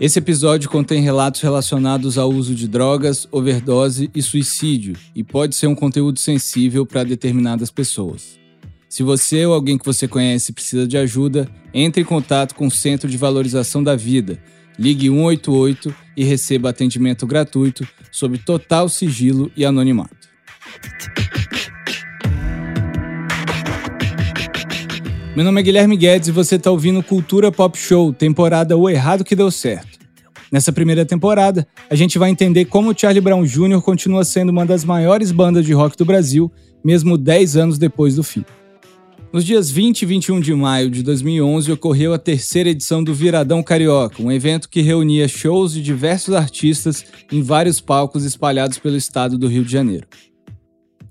Esse episódio contém relatos relacionados ao uso de drogas, overdose e suicídio, e pode ser um conteúdo sensível para determinadas pessoas. Se você ou alguém que você conhece precisa de ajuda, entre em contato com o Centro de Valorização da Vida. Ligue 188 e receba atendimento gratuito sob total sigilo e anonimato. Meu nome é Guilherme Guedes e você está ouvindo Cultura Pop Show, temporada O Errado Que Deu Certo. Nessa primeira temporada, a gente vai entender como o Charlie Brown Jr. continua sendo uma das maiores bandas de rock do Brasil, mesmo 10 anos depois do fim. Nos dias 20 e 21 de maio de 2011 ocorreu a terceira edição do Viradão Carioca, um evento que reunia shows de diversos artistas em vários palcos espalhados pelo estado do Rio de Janeiro.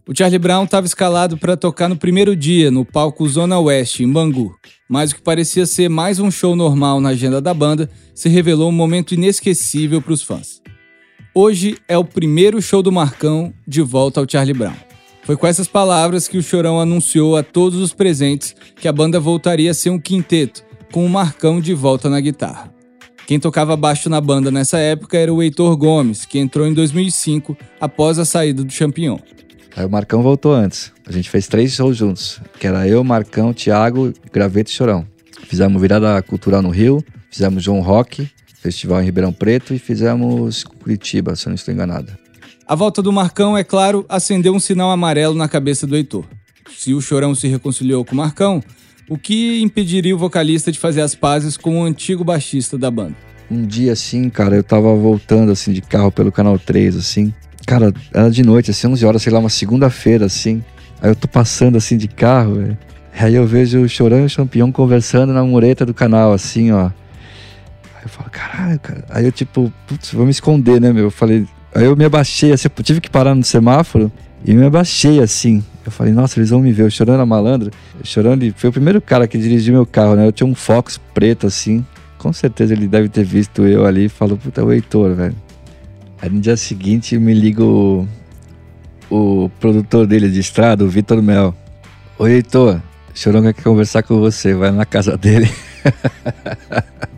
O Charlie Brown estava escalado para tocar no primeiro dia, no palco Zona Oeste, em Bangu. Mas o que parecia ser mais um show normal na agenda da banda se revelou um momento inesquecível para os fãs. Hoje é o primeiro show do Marcão de volta ao Charlie Brown. Foi com essas palavras que o Chorão anunciou a todos os presentes que a banda voltaria a ser um quinteto, com o Marcão de volta na guitarra. Quem tocava baixo na banda nessa época era o Heitor Gomes, que entrou em 2005 após a saída do Champion. Aí o Marcão voltou antes. A gente fez três shows juntos, que era eu, Marcão, Thiago, Graveto e Chorão. Fizemos virada cultural no Rio, fizemos João Rock, festival em Ribeirão Preto e fizemos Curitiba, se eu não estou enganado. A volta do Marcão, é claro, acendeu um sinal amarelo na cabeça do Heitor. Se o Chorão se reconciliou com o Marcão, o que impediria o vocalista de fazer as pazes com o antigo baixista da banda? Um dia assim, cara, eu tava voltando assim de carro pelo canal 3 assim, Cara, era de noite, assim, 11 horas, sei lá, uma segunda-feira, assim. Aí eu tô passando, assim, de carro, velho. Aí eu vejo o Chorão e o Champion conversando na mureta do canal, assim, ó. Aí eu falo, caralho, cara. Aí eu, tipo, putz, vou me esconder, né, meu? Eu falei... Aí eu me abaixei, assim, eu tive que parar no semáforo e me abaixei, assim. Eu falei, nossa, eles vão me ver. O Chorão era malandro. O Chorão, ele foi o primeiro cara que dirigiu meu carro, né? Eu tinha um Fox preto, assim. Com certeza ele deve ter visto eu ali e falou, puta, o Heitor, velho. Aí no dia seguinte me liga o, o produtor dele de estrada, o Vitor Mel. Oi, Heitor, Choronga quer conversar com você, vai na casa dele.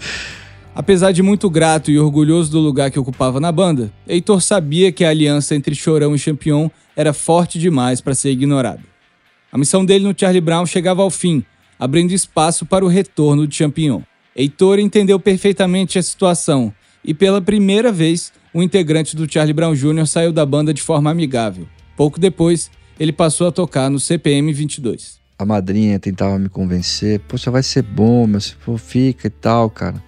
Apesar de muito grato e orgulhoso do lugar que ocupava na banda, Heitor sabia que a aliança entre Chorão e Champion era forte demais para ser ignorada. A missão dele no Charlie Brown chegava ao fim, abrindo espaço para o retorno de Champion. Heitor entendeu perfeitamente a situação e, pela primeira vez, um integrante do Charlie Brown Jr. saiu da banda de forma amigável. Pouco depois, ele passou a tocar no CPM 22. A madrinha tentava me convencer, poxa, vai ser bom, meu, se for, fica e tal, cara.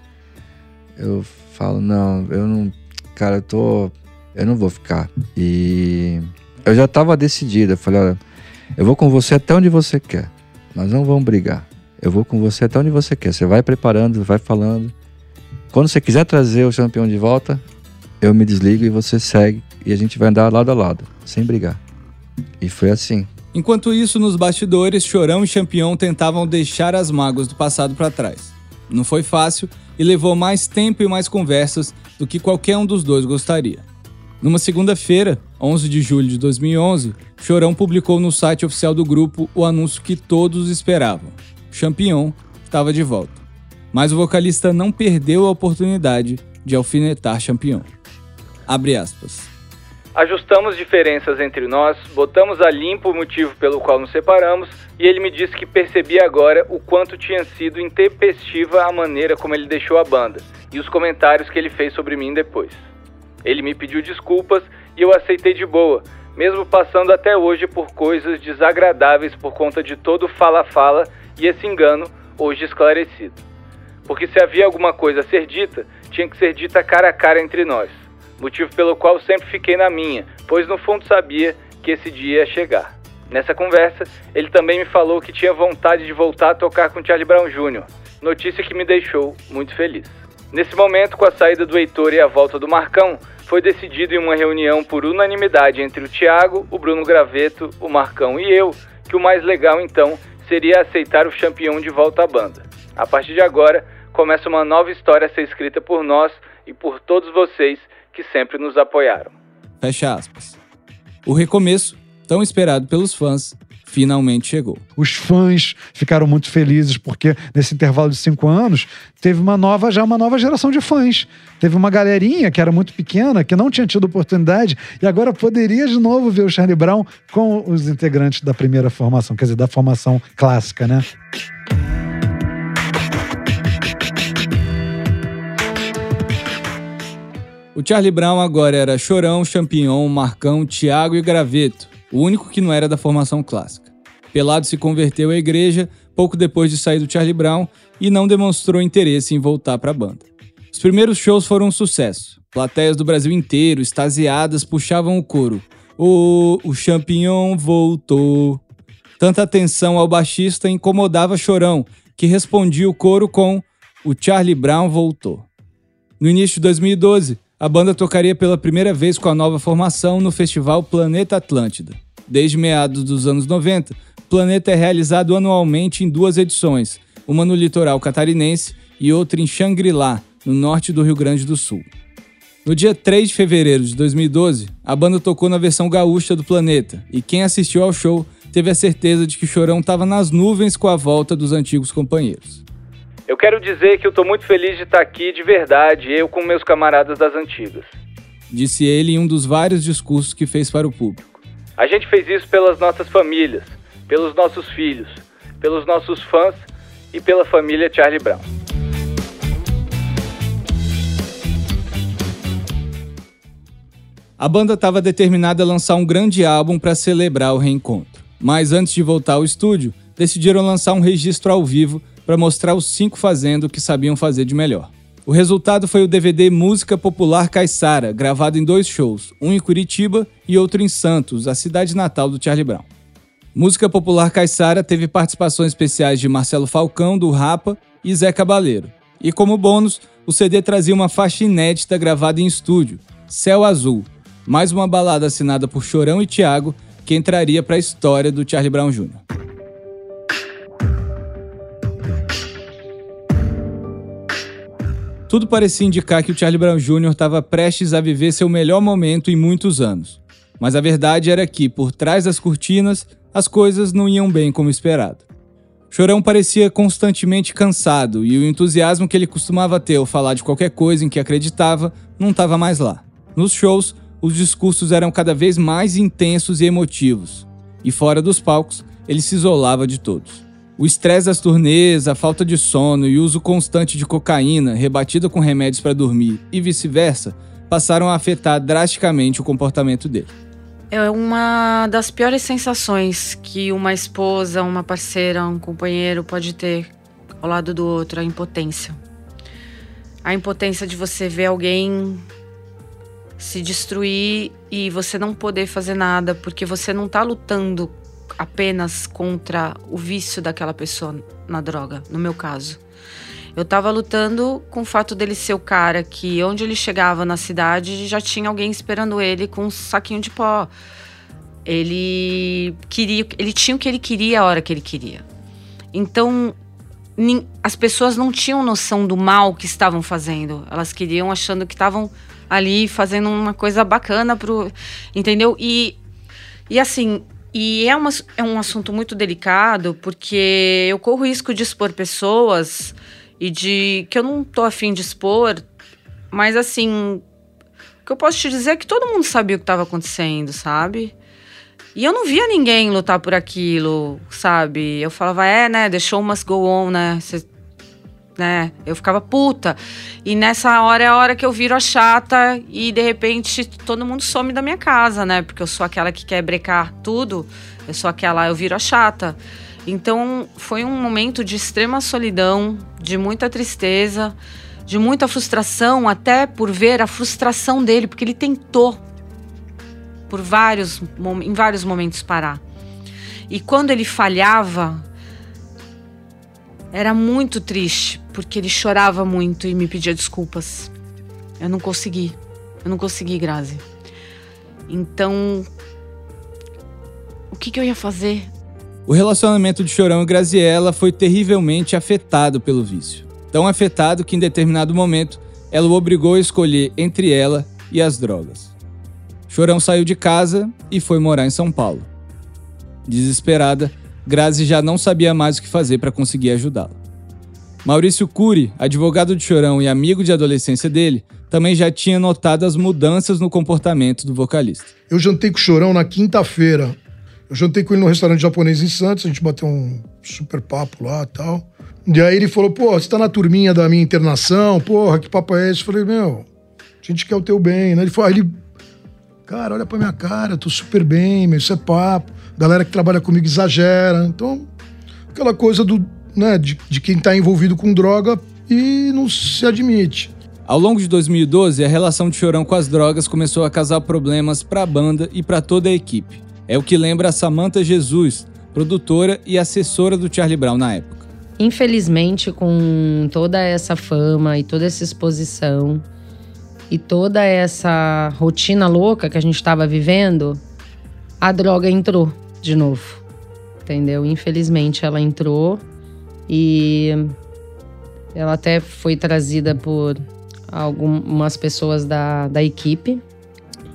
Eu falo, não, eu não, cara, eu tô, eu não vou ficar. E eu já tava decidido, eu falei, olha, eu vou com você até onde você quer, nós não vamos brigar. Eu vou com você até onde você quer, você vai preparando, vai falando. Quando você quiser trazer o campeão de volta, eu me desligo e você segue e a gente vai andar lado a lado, sem brigar. E foi assim. Enquanto isso, nos bastidores, Chorão e Champion tentavam deixar as mágoas do passado para trás. Não foi fácil e levou mais tempo e mais conversas do que qualquer um dos dois gostaria. Numa segunda-feira, 11 de julho de 2011, Chorão publicou no site oficial do grupo o anúncio que todos esperavam: Champion estava de volta. Mas o vocalista não perdeu a oportunidade de alfinetar Champion. Abre aspas. Ajustamos diferenças entre nós, botamos a limpo o motivo pelo qual nos separamos e ele me disse que percebia agora o quanto tinha sido intempestiva a maneira como ele deixou a banda e os comentários que ele fez sobre mim depois. Ele me pediu desculpas e eu aceitei de boa, mesmo passando até hoje por coisas desagradáveis por conta de todo fala-fala e esse engano hoje esclarecido. Porque se havia alguma coisa a ser dita, tinha que ser dita cara a cara entre nós motivo pelo qual sempre fiquei na minha, pois no fundo sabia que esse dia ia chegar. Nessa conversa, ele também me falou que tinha vontade de voltar a tocar com Charlie Brown Jr., notícia que me deixou muito feliz. Nesse momento, com a saída do Heitor e a volta do Marcão, foi decidido em uma reunião por unanimidade entre o Thiago, o Bruno Graveto, o Marcão e eu que o mais legal então seria aceitar o campeão de volta à banda. A partir de agora, começa uma nova história a ser escrita por nós e por todos vocês que sempre nos apoiaram. Fecha aspas. O recomeço, tão esperado pelos fãs, finalmente chegou. Os fãs ficaram muito felizes porque nesse intervalo de cinco anos teve uma nova já uma nova geração de fãs. Teve uma galerinha que era muito pequena que não tinha tido oportunidade e agora poderia de novo ver o Charlie Brown com os integrantes da primeira formação, quer dizer, da formação clássica, né? O Charlie Brown agora era Chorão, Champignon, Marcão, Tiago e Graveto, o único que não era da formação clássica. Pelado se converteu à igreja pouco depois de sair do Charlie Brown e não demonstrou interesse em voltar para a banda. Os primeiros shows foram um sucesso. Plateias do Brasil inteiro, extasiadas, puxavam o coro. O, o Champignon voltou. Tanta atenção ao baixista incomodava Chorão, que respondia o coro com O Charlie Brown voltou. No início de 2012, a banda tocaria pela primeira vez com a nova formação no festival Planeta Atlântida. Desde meados dos anos 90, o Planeta é realizado anualmente em duas edições, uma no litoral catarinense e outra em Xangri-Lá, no norte do Rio Grande do Sul. No dia 3 de fevereiro de 2012, a banda tocou na versão gaúcha do Planeta, e quem assistiu ao show teve a certeza de que Chorão estava nas nuvens com a volta dos antigos companheiros. Eu quero dizer que eu tô muito feliz de estar aqui de verdade, eu com meus camaradas das antigas. Disse ele em um dos vários discursos que fez para o público. A gente fez isso pelas nossas famílias, pelos nossos filhos, pelos nossos fãs e pela família Charlie Brown. A banda estava determinada a lançar um grande álbum para celebrar o reencontro. Mas antes de voltar ao estúdio, decidiram lançar um registro ao vivo para mostrar os cinco fazendo o que sabiam fazer de melhor. O resultado foi o DVD Música Popular Caissara, gravado em dois shows, um em Curitiba e outro em Santos, a cidade natal do Charlie Brown. Música Popular Caissara teve participações especiais de Marcelo Falcão, do Rapa, e Zé Cabaleiro. E como bônus, o CD trazia uma faixa inédita gravada em estúdio, Céu Azul, mais uma balada assinada por Chorão e Thiago, que entraria para a história do Charlie Brown Jr. Tudo parecia indicar que o Charlie Brown Jr. estava prestes a viver seu melhor momento em muitos anos. Mas a verdade era que, por trás das cortinas, as coisas não iam bem como esperado. Chorão parecia constantemente cansado e o entusiasmo que ele costumava ter ao falar de qualquer coisa em que acreditava não estava mais lá. Nos shows, os discursos eram cada vez mais intensos e emotivos, e fora dos palcos, ele se isolava de todos. O estresse das turnês, a falta de sono e o uso constante de cocaína, rebatida com remédios para dormir e vice-versa, passaram a afetar drasticamente o comportamento dele. É uma das piores sensações que uma esposa, uma parceira, um companheiro pode ter ao lado do outro, a impotência. A impotência de você ver alguém se destruir e você não poder fazer nada porque você não está lutando apenas contra o vício daquela pessoa na droga, no meu caso. Eu tava lutando com o fato dele ser o cara que, onde ele chegava na cidade, já tinha alguém esperando ele com um saquinho de pó. Ele queria, ele tinha o que ele queria a hora que ele queria. Então, as pessoas não tinham noção do mal que estavam fazendo. Elas queriam achando que estavam ali fazendo uma coisa bacana pro, entendeu? E e assim, e é, uma, é um assunto muito delicado, porque eu corro risco de expor pessoas e de. que eu não tô afim de expor, mas assim. O que eu posso te dizer é que todo mundo sabia o que estava acontecendo, sabe? E eu não via ninguém lutar por aquilo, sabe? Eu falava, é, né? The show must go on, né? Né? Eu ficava puta. E nessa hora é a hora que eu viro a chata e de repente todo mundo some da minha casa, né? Porque eu sou aquela que quer brecar tudo. Eu sou aquela, eu viro a chata. Então foi um momento de extrema solidão, de muita tristeza, de muita frustração, até por ver a frustração dele, porque ele tentou por vários em vários momentos parar. E quando ele falhava, era muito triste, porque ele chorava muito e me pedia desculpas. Eu não consegui. Eu não consegui, Grazi. Então, o que, que eu ia fazer? O relacionamento de Chorão e Graziella foi terrivelmente afetado pelo vício. Tão afetado que, em determinado momento, ela o obrigou a escolher entre ela e as drogas. Chorão saiu de casa e foi morar em São Paulo. Desesperada, Grazi já não sabia mais o que fazer para conseguir ajudá-la. Maurício Cury, advogado de Chorão e amigo de adolescência dele, também já tinha notado as mudanças no comportamento do vocalista. Eu jantei com o Chorão na quinta-feira. Eu jantei com ele no restaurante japonês em Santos, a gente bateu um super papo lá e tal. E aí ele falou, pô, você tá na turminha da minha internação, porra, que papo é esse? Eu falei, meu, a gente quer o teu bem, né? Ele falou, aí ele, cara, olha pra minha cara, eu tô super bem, meu, isso é papo. Galera que trabalha comigo exagera. Então, aquela coisa do, né, de, de quem tá envolvido com droga e não se admite. Ao longo de 2012, a relação de Chorão com as drogas começou a causar problemas para a banda e para toda a equipe. É o que lembra a Samantha Jesus, produtora e assessora do Charlie Brown na época. Infelizmente, com toda essa fama e toda essa exposição e toda essa rotina louca que a gente estava vivendo, a droga entrou de novo. Entendeu? Infelizmente ela entrou e ela até foi trazida por algumas pessoas da, da equipe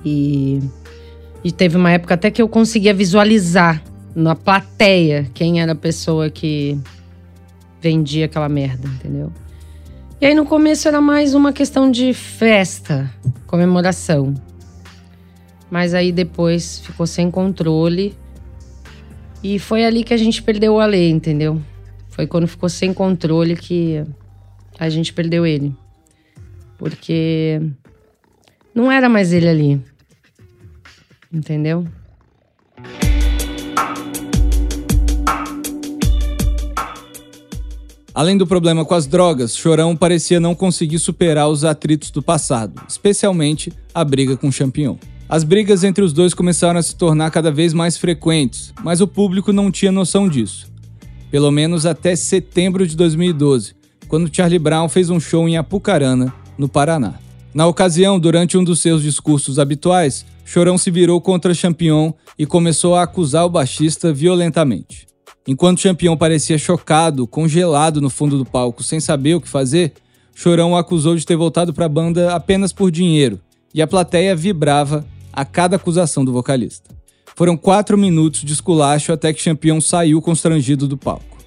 e, e teve uma época até que eu conseguia visualizar na plateia quem era a pessoa que vendia aquela merda, entendeu? E aí no começo era mais uma questão de festa, comemoração. Mas aí depois ficou sem controle. E foi ali que a gente perdeu a lei, entendeu? Foi quando ficou sem controle que a gente perdeu ele. Porque não era mais ele ali. Entendeu? Além do problema com as drogas, Chorão parecia não conseguir superar os atritos do passado, especialmente a briga com o Champignon. As brigas entre os dois começaram a se tornar cada vez mais frequentes, mas o público não tinha noção disso. Pelo menos até setembro de 2012, quando Charlie Brown fez um show em Apucarana, no Paraná. Na ocasião, durante um dos seus discursos habituais, Chorão se virou contra Champion e começou a acusar o baixista violentamente. Enquanto Champion parecia chocado, congelado no fundo do palco, sem saber o que fazer, Chorão o acusou de ter voltado para a banda apenas por dinheiro, e a plateia vibrava a cada acusação do vocalista. Foram quatro minutos de esculacho até que Champion saiu constrangido do palco.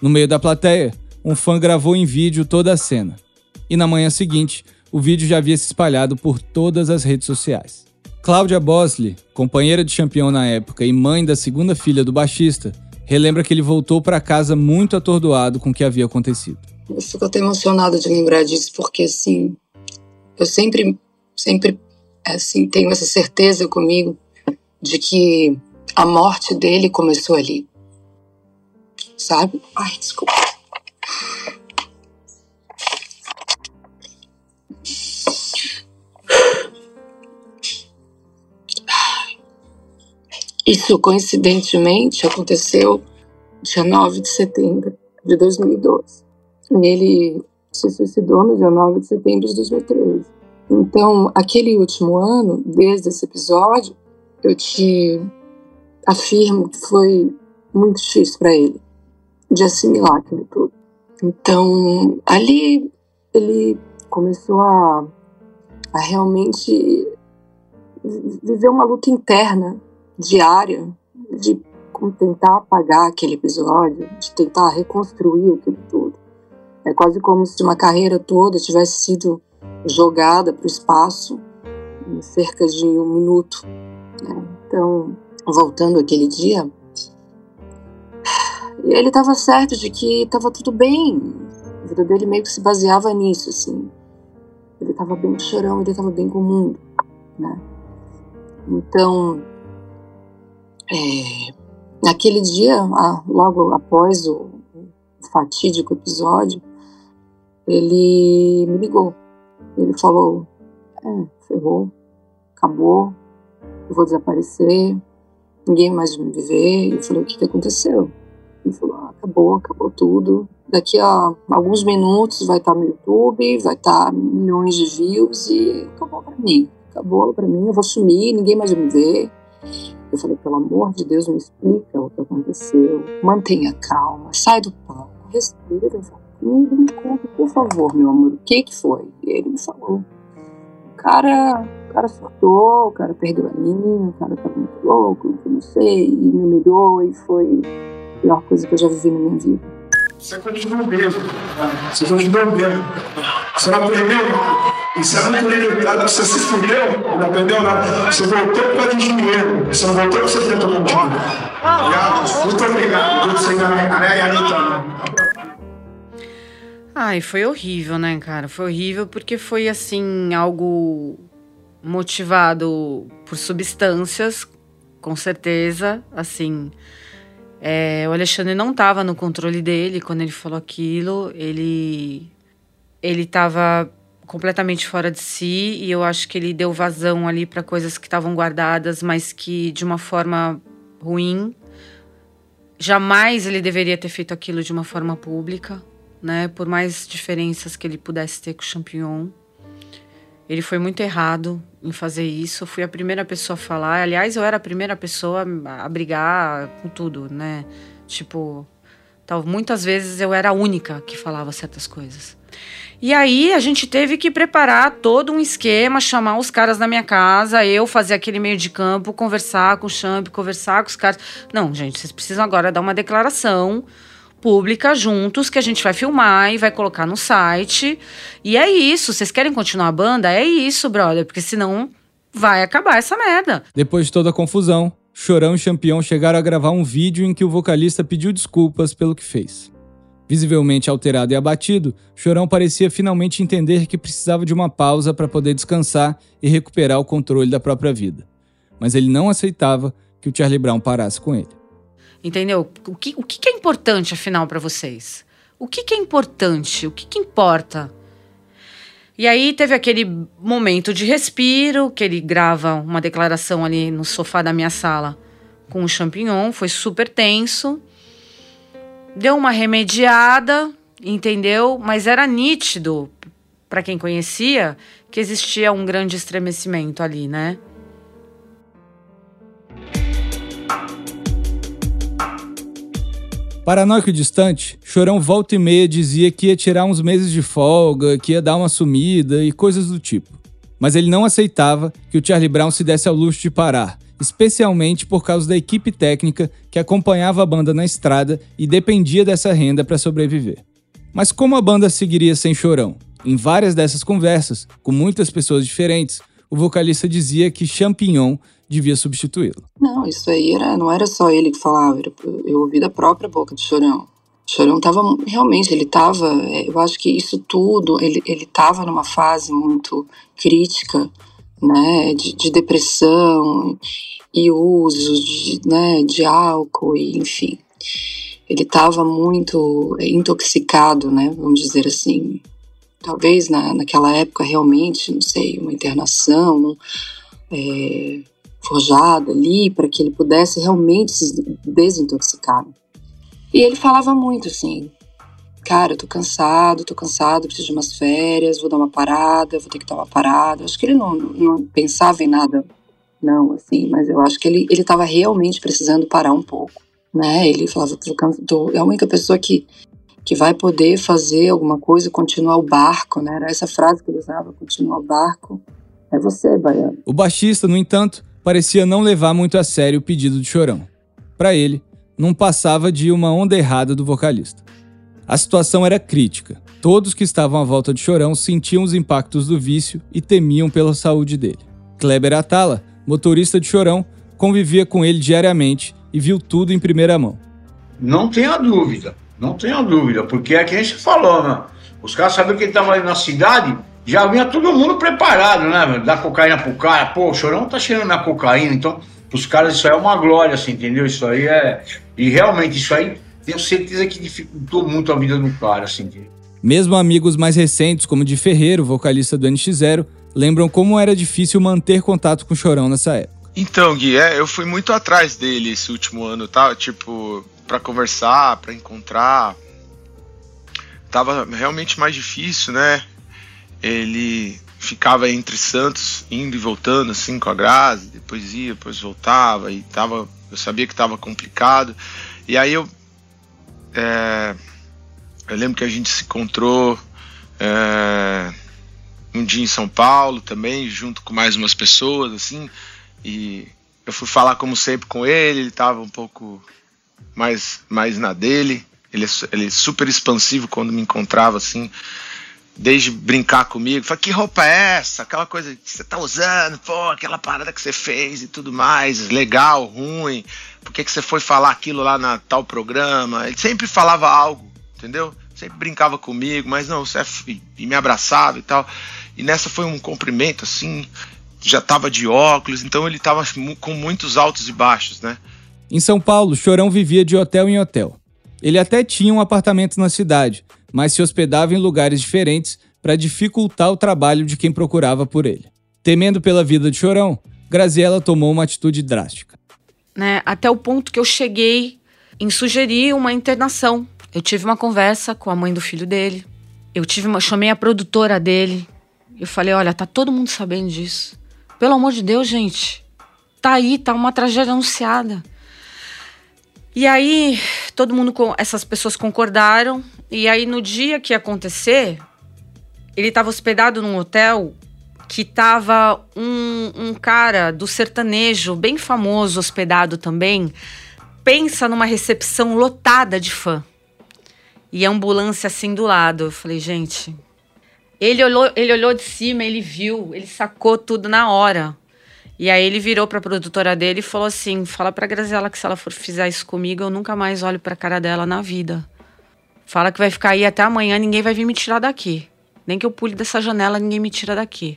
No meio da plateia, um fã gravou em vídeo toda a cena. E na manhã seguinte, o vídeo já havia se espalhado por todas as redes sociais. Cláudia Bosley, companheira de Champion na época e mãe da segunda filha do baixista, relembra que ele voltou para casa muito atordoado com o que havia acontecido. Eu fico até emocionada de lembrar disso, porque assim, eu sempre, sempre assim, tenho essa certeza comigo de que a morte dele começou ali. Sabe? Ai, desculpa. Isso, coincidentemente, aconteceu dia 9 de setembro de 2012. Ele se suicidou no dia 9 de setembro de 2013. Então, aquele último ano, desde esse episódio, eu te afirmo que foi muito difícil para ele de assimilar aquilo tudo. Então, ali ele começou a, a realmente viver uma luta interna diária de tentar apagar aquele episódio, de tentar reconstruir aquilo tudo. É quase como se uma carreira toda tivesse sido jogada para o espaço em cerca de um minuto. Né? Então, voltando aquele dia, ele estava certo de que estava tudo bem. A vida dele meio que se baseava nisso, assim. Ele estava bem com chorão, ele estava bem com o mundo, né? Então, é, naquele dia, logo após o fatídico episódio, ele me ligou. Ele falou: É, ferrou, acabou, eu vou desaparecer, ninguém mais vai me ver. Eu falei: O que, que aconteceu? Ele falou: ah, Acabou, acabou tudo. Daqui a alguns minutos vai estar no YouTube, vai estar milhões de views e acabou para mim. Acabou para mim, eu vou sumir, ninguém mais vai me ver. Eu falei, pelo amor de Deus, me explica o que aconteceu. Mantenha calma, sai do palco, respira, comigo, me conta, por favor, meu amor, o que que foi? E ele me falou. O cara, cara surtou, o cara perdeu a linha, o cara tava muito louco, eu não sei, e me humilhou e foi a pior coisa que eu já vivi na minha vida. Você continua bêbado. Você continua bêbado. Você não aprendeu nada. E você não aprendeu nada. Você se fudeu, não aprendeu nada. Você voltou por causa de dinheiro. Você não voltou porque você tentou contigo. Obrigado. Muito obrigado. É Anitta. Ai, foi horrível, né, cara? Foi horrível porque foi assim, algo motivado por substâncias, com certeza, assim. É, o Alexandre não estava no controle dele quando ele falou aquilo. Ele ele estava completamente fora de si e eu acho que ele deu vazão ali para coisas que estavam guardadas, mas que de uma forma ruim. Jamais ele deveria ter feito aquilo de uma forma pública, né? Por mais diferenças que ele pudesse ter com o Champignon. Ele foi muito errado em fazer isso. Eu fui a primeira pessoa a falar. Aliás, eu era a primeira pessoa a brigar com tudo, né? Tipo, tal, muitas vezes eu era a única que falava certas coisas. E aí a gente teve que preparar todo um esquema, chamar os caras na minha casa, eu fazer aquele meio de campo, conversar com o Champ, conversar com os caras. Não, gente, vocês precisam agora dar uma declaração pública juntos que a gente vai filmar e vai colocar no site. E é isso. Vocês querem continuar a banda? É isso, brother, porque senão vai acabar essa merda. Depois de toda a confusão, Chorão e Champion chegaram a gravar um vídeo em que o vocalista pediu desculpas pelo que fez. Visivelmente alterado e abatido, Chorão parecia finalmente entender que precisava de uma pausa para poder descansar e recuperar o controle da própria vida. Mas ele não aceitava que o Charlie Brown parasse com ele. Entendeu? O que, o que é importante, afinal, para vocês? O que, que é importante? O que, que importa? E aí teve aquele momento de respiro, que ele grava uma declaração ali no sofá da minha sala com o champignon, foi super tenso deu uma remediada, entendeu? Mas era nítido para quem conhecia que existia um grande estremecimento ali, né? Paranoico distante, Chorão volta e meia dizia que ia tirar uns meses de folga, que ia dar uma sumida e coisas do tipo. Mas ele não aceitava que o Charlie Brown se desse ao luxo de parar, especialmente por causa da equipe técnica que acompanhava a banda na estrada e dependia dessa renda para sobreviver. Mas como a banda seguiria sem Chorão? Em várias dessas conversas, com muitas pessoas diferentes, o vocalista dizia que Champignon devia substituí-lo. Não, isso aí era, não era só ele que falava, eu ouvi da própria boca do Chorão. O Chorão estava, realmente, ele estava, é, eu acho que isso tudo, ele estava numa fase muito crítica, né, de, de depressão e uso de, né, de álcool, e, enfim. Ele estava muito intoxicado, né, vamos dizer assim. Talvez na, naquela época realmente, não sei, uma internação é, forjada ali para que ele pudesse realmente se desintoxicar. E ele falava muito assim, cara, eu tô cansado, tô cansado, preciso de umas férias, vou dar uma parada, vou ter que dar uma parada. Acho que ele não, não pensava em nada, não, assim, mas eu acho que ele, ele tava realmente precisando parar um pouco, né? Ele falava, tô, tô, é a única pessoa que, que vai poder fazer alguma coisa, continuar o barco, né? Era essa frase que ele usava, continuar o barco. É você, Baiano. O baixista, no entanto, parecia não levar muito a sério o pedido de Chorão. Para ele, não passava de uma onda errada do vocalista. A situação era crítica. Todos que estavam à volta de Chorão sentiam os impactos do vício e temiam pela saúde dele. Kleber Atala, motorista de Chorão, convivia com ele diariamente e viu tudo em primeira mão. Não tenha dúvida, não tenha dúvida, porque é que a gente falou, né? Os caras sabiam que ele estava ali na cidade, já vinha todo mundo preparado, né? Dar cocaína pro cara. Pô, o Chorão tá cheirando na cocaína, então, os caras, isso aí é uma glória, assim, entendeu? Isso aí é. E realmente, isso aí tenho certeza que dificultou muito a vida do cara, assim. Mesmo amigos mais recentes, como de Ferreiro, vocalista do NX0, lembram como era difícil manter contato com o Chorão nessa época. Então, Gui, é, eu fui muito atrás dele esse último ano, tá? Tipo, para conversar, para encontrar. Tava realmente mais difícil, né? Ele ficava entre Santos, indo e voltando, assim, com a Grazi, depois ia, depois voltava, e tava. Eu sabia que tava complicado. E aí eu é, eu lembro que a gente se encontrou é, um dia em São Paulo também, junto com mais umas pessoas, assim. E eu fui falar, como sempre, com ele. Ele tava um pouco mais, mais na dele. Ele é, ele é super expansivo quando me encontrava, assim. Desde brincar comigo, fala, que roupa é essa? Aquela coisa que você tá usando, pô, aquela parada que você fez e tudo mais, legal, ruim, por que, que você foi falar aquilo lá na tal programa? Ele sempre falava algo, entendeu? Sempre brincava comigo, mas não, você é e me abraçava e tal. E nessa foi um cumprimento, assim, já tava de óculos, então ele tava com muitos altos e baixos, né? Em São Paulo, Chorão vivia de hotel em hotel. Ele até tinha um apartamento na cidade, mas se hospedava em lugares diferentes para dificultar o trabalho de quem procurava por ele. Temendo pela vida de Chorão, Graziella tomou uma atitude drástica. Né, até o ponto que eu cheguei em sugerir uma internação. Eu tive uma conversa com a mãe do filho dele. Eu tive uma, chamei a produtora dele. Eu falei: olha, tá todo mundo sabendo disso. Pelo amor de Deus, gente. Tá aí, tá uma tragédia anunciada. E aí, todo mundo, essas pessoas concordaram. E aí, no dia que acontecer, ele estava hospedado num hotel que tava um, um cara do sertanejo, bem famoso, hospedado também. Pensa numa recepção lotada de fã. E a ambulância assim do lado. Eu falei, gente. Ele olhou, ele olhou de cima, ele viu, ele sacou tudo na hora. E aí ele virou para a produtora dele e falou assim: "Fala para Graziela que se ela for fizer isso comigo, eu nunca mais olho para a cara dela na vida. Fala que vai ficar aí até amanhã, ninguém vai vir me tirar daqui. Nem que eu pule dessa janela, ninguém me tira daqui."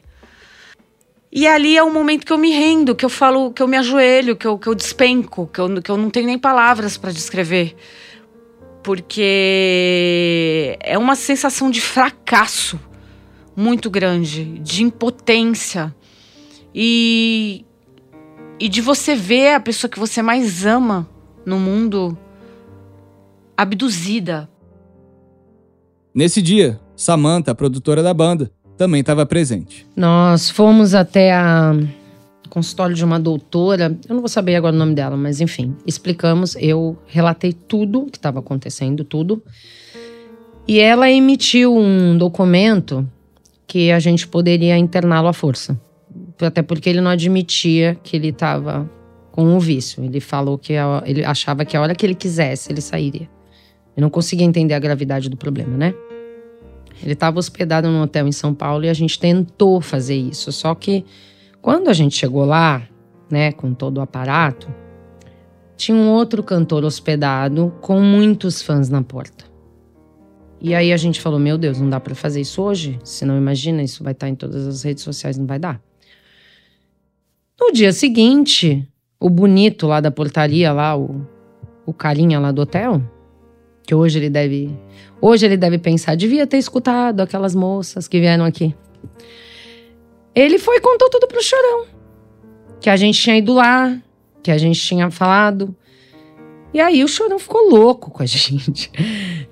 E ali é o momento que eu me rendo, que eu falo, que eu me ajoelho, que eu, que eu despenco, que eu, que eu não tenho nem palavras para descrever. Porque é uma sensação de fracasso muito grande, de impotência e, e de você ver a pessoa que você mais ama no mundo abduzida. Nesse dia, Samantha, a produtora da banda, também estava presente. Nós fomos até a consultório de uma doutora, eu não vou saber agora o nome dela, mas enfim, explicamos, eu relatei tudo o que estava acontecendo, tudo. E ela emitiu um documento que a gente poderia interná-lo à força até porque ele não admitia que ele estava com o vício. Ele falou que a, ele achava que a hora que ele quisesse, ele sairia. Eu não conseguia entender a gravidade do problema, né? Ele estava hospedado num hotel em São Paulo e a gente tentou fazer isso. Só que quando a gente chegou lá, né, com todo o aparato, tinha um outro cantor hospedado com muitos fãs na porta. E aí a gente falou: Meu Deus, não dá para fazer isso hoje? Se não, imagina, isso vai estar em todas as redes sociais, não vai dar. No dia seguinte, o bonito lá da portaria, lá, o, o carinha lá do hotel, que hoje ele deve. Hoje ele deve pensar, devia ter escutado aquelas moças que vieram aqui. Ele foi e contou tudo pro chorão. Que a gente tinha ido lá, que a gente tinha falado. E aí o chorão ficou louco com a gente.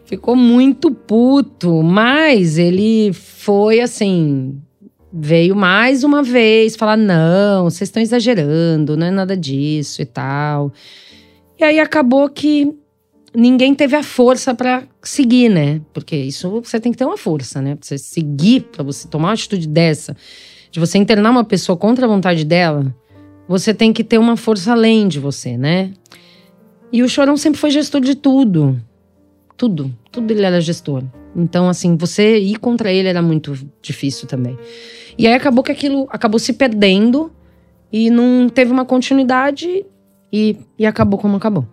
ficou muito puto, mas ele foi assim, veio mais uma vez falar: não, vocês estão exagerando, não é nada disso e tal. E aí acabou que ninguém teve a força para seguir, né? Porque isso você tem que ter uma força, né? Pra você seguir, para você tomar uma atitude dessa, de você internar uma pessoa contra a vontade dela, você tem que ter uma força além de você, né? E o Chorão sempre foi gestor de tudo. Tudo. Tudo ele era gestor. Então, assim, você ir contra ele era muito difícil também. E aí acabou que aquilo acabou se perdendo e não teve uma continuidade e, e acabou como acabou.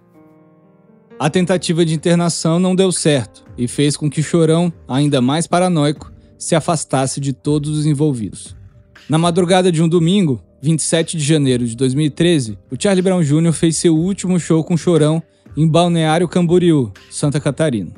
A tentativa de internação não deu certo e fez com que Chorão, ainda mais paranoico, se afastasse de todos os envolvidos. Na madrugada de um domingo, 27 de janeiro de 2013, o Charlie Brown Jr. fez seu último show com Chorão em Balneário Camboriú, Santa Catarina.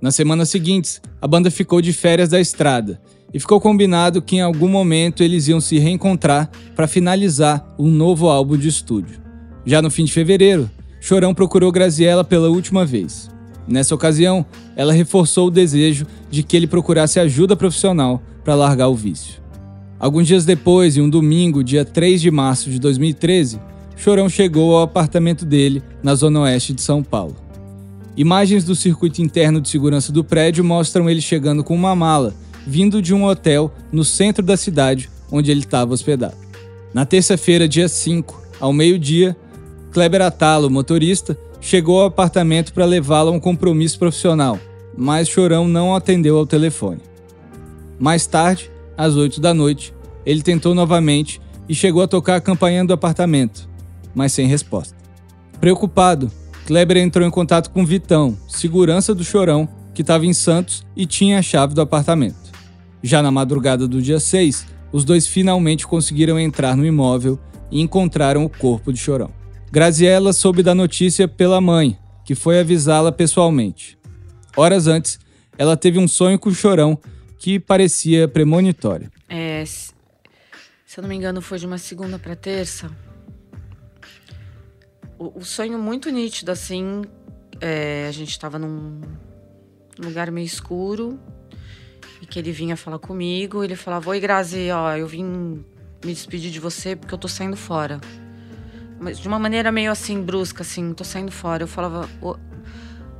Nas semanas seguintes, a banda ficou de férias da estrada e ficou combinado que em algum momento eles iam se reencontrar para finalizar um novo álbum de estúdio. Já no fim de fevereiro, Chorão procurou Graziella pela última vez. Nessa ocasião, ela reforçou o desejo de que ele procurasse ajuda profissional para largar o vício. Alguns dias depois, em um domingo, dia 3 de março de 2013, Chorão chegou ao apartamento dele, na zona oeste de São Paulo. Imagens do circuito interno de segurança do prédio mostram ele chegando com uma mala vindo de um hotel no centro da cidade onde ele estava hospedado. Na terça-feira, dia 5, ao meio-dia, Kleber Atalo, motorista, chegou ao apartamento para levá-lo a um compromisso profissional, mas Chorão não atendeu ao telefone. Mais tarde, às 8 da noite, ele tentou novamente e chegou a tocar a campainha do apartamento, mas sem resposta. Preocupado, Kleber entrou em contato com Vitão, segurança do Chorão, que estava em Santos e tinha a chave do apartamento. Já na madrugada do dia 6, os dois finalmente conseguiram entrar no imóvel e encontraram o corpo de Chorão. Graziella soube da notícia pela mãe, que foi avisá-la pessoalmente. Horas antes, ela teve um sonho com o Chorão que parecia premonitório. É, se eu não me engano, foi de uma segunda para terça. O, o sonho muito nítido, assim. é, a gente tava num lugar meio escuro e que ele vinha falar comigo. Ele falava: Oi, Grazi, ó, eu vim me despedir de você porque eu tô saindo fora. Mas de uma maneira meio assim, brusca, assim, tô saindo fora. Eu falava: "O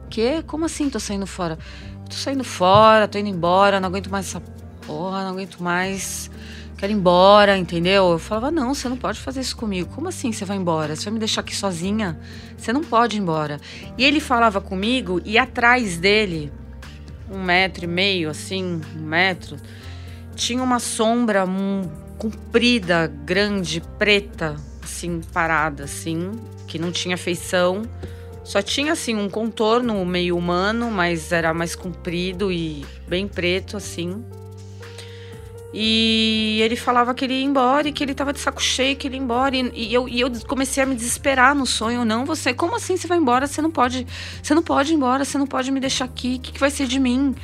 Quê? Como assim tô saindo fora? Tô saindo fora, tô indo embora, não aguento mais essa porra, não aguento mais. Quero ir embora, entendeu? Eu falava, não, você não pode fazer isso comigo. Como assim você vai embora? Você vai me deixar aqui sozinha? Você não pode ir embora. E ele falava comigo e atrás dele, um metro e meio, assim, um metro, tinha uma sombra hum, comprida, grande, preta, assim, parada, assim, que não tinha feição. Só tinha, assim, um contorno meio humano, mas era mais comprido e bem preto, assim. E ele falava que ele ia embora e que ele tava de saco cheio, que ele ia embora. E, e eu, e eu comecei a me desesperar no sonho. Não, você, como assim você vai embora? Você não pode, você não pode ir embora, você não pode me deixar aqui. O que, que vai ser de mim?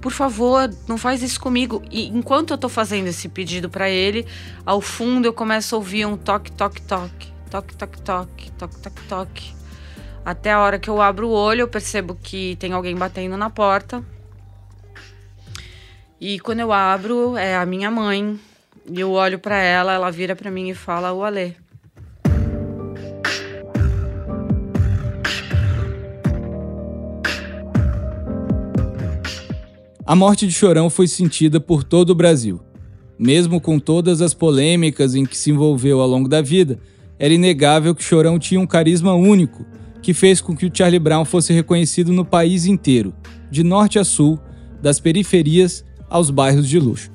Por favor, não faz isso comigo. E enquanto eu tô fazendo esse pedido para ele, ao fundo eu começo a ouvir um toque, toque, toque. Toque, toque, toque, toque, toque, toque. Até a hora que eu abro o olho, eu percebo que tem alguém batendo na porta. E quando eu abro, é a minha mãe. E eu olho pra ela, ela vira pra mim e fala: "O Alê". A morte de Chorão foi sentida por todo o Brasil. Mesmo com todas as polêmicas em que se envolveu ao longo da vida, era inegável que Chorão tinha um carisma único, que fez com que o Charlie Brown fosse reconhecido no país inteiro, de norte a sul, das periferias aos bairros de luxo.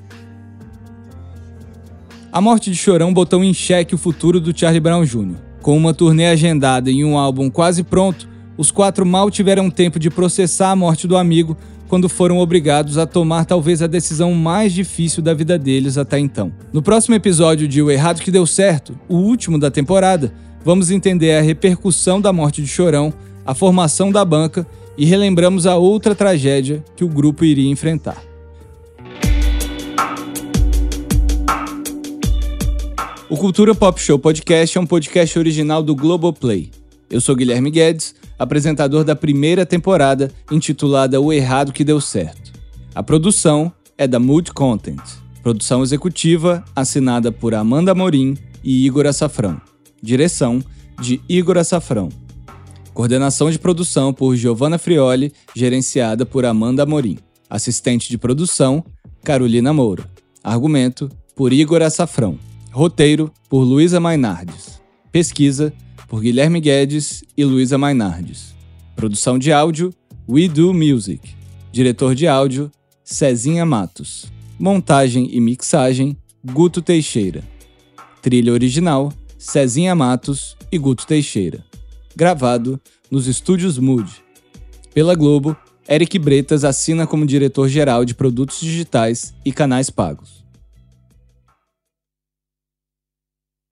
A morte de Chorão botou em xeque o futuro do Charlie Brown Jr. Com uma turnê agendada e um álbum quase pronto, os quatro mal tiveram tempo de processar a morte do amigo quando foram obrigados a tomar talvez a decisão mais difícil da vida deles até então. No próximo episódio de O Errado que Deu Certo, o último da temporada, vamos entender a repercussão da morte de Chorão, a formação da banca e relembramos a outra tragédia que o grupo iria enfrentar. O Cultura Pop Show Podcast é um podcast original do Globoplay. Eu sou Guilherme Guedes, apresentador da primeira temporada, intitulada O Errado que Deu Certo. A produção é da Mood Content. Produção executiva assinada por Amanda Morim e Igor Açafrão. Direção de Igor Açafrão. Coordenação de produção por Giovanna Frioli, gerenciada por Amanda Morim. Assistente de produção, Carolina Moura. Argumento, por Igor Açafrão. Roteiro, por Luísa Mainardes. Pesquisa, por Guilherme Guedes e Luísa Mainardes. Produção de áudio, We Do Music. Diretor de áudio, Cezinha Matos. Montagem e mixagem, Guto Teixeira. Trilha original, Cezinha Matos e Guto Teixeira. Gravado nos estúdios Mood. Pela Globo, Eric Bretas assina como diretor-geral de produtos digitais e canais pagos.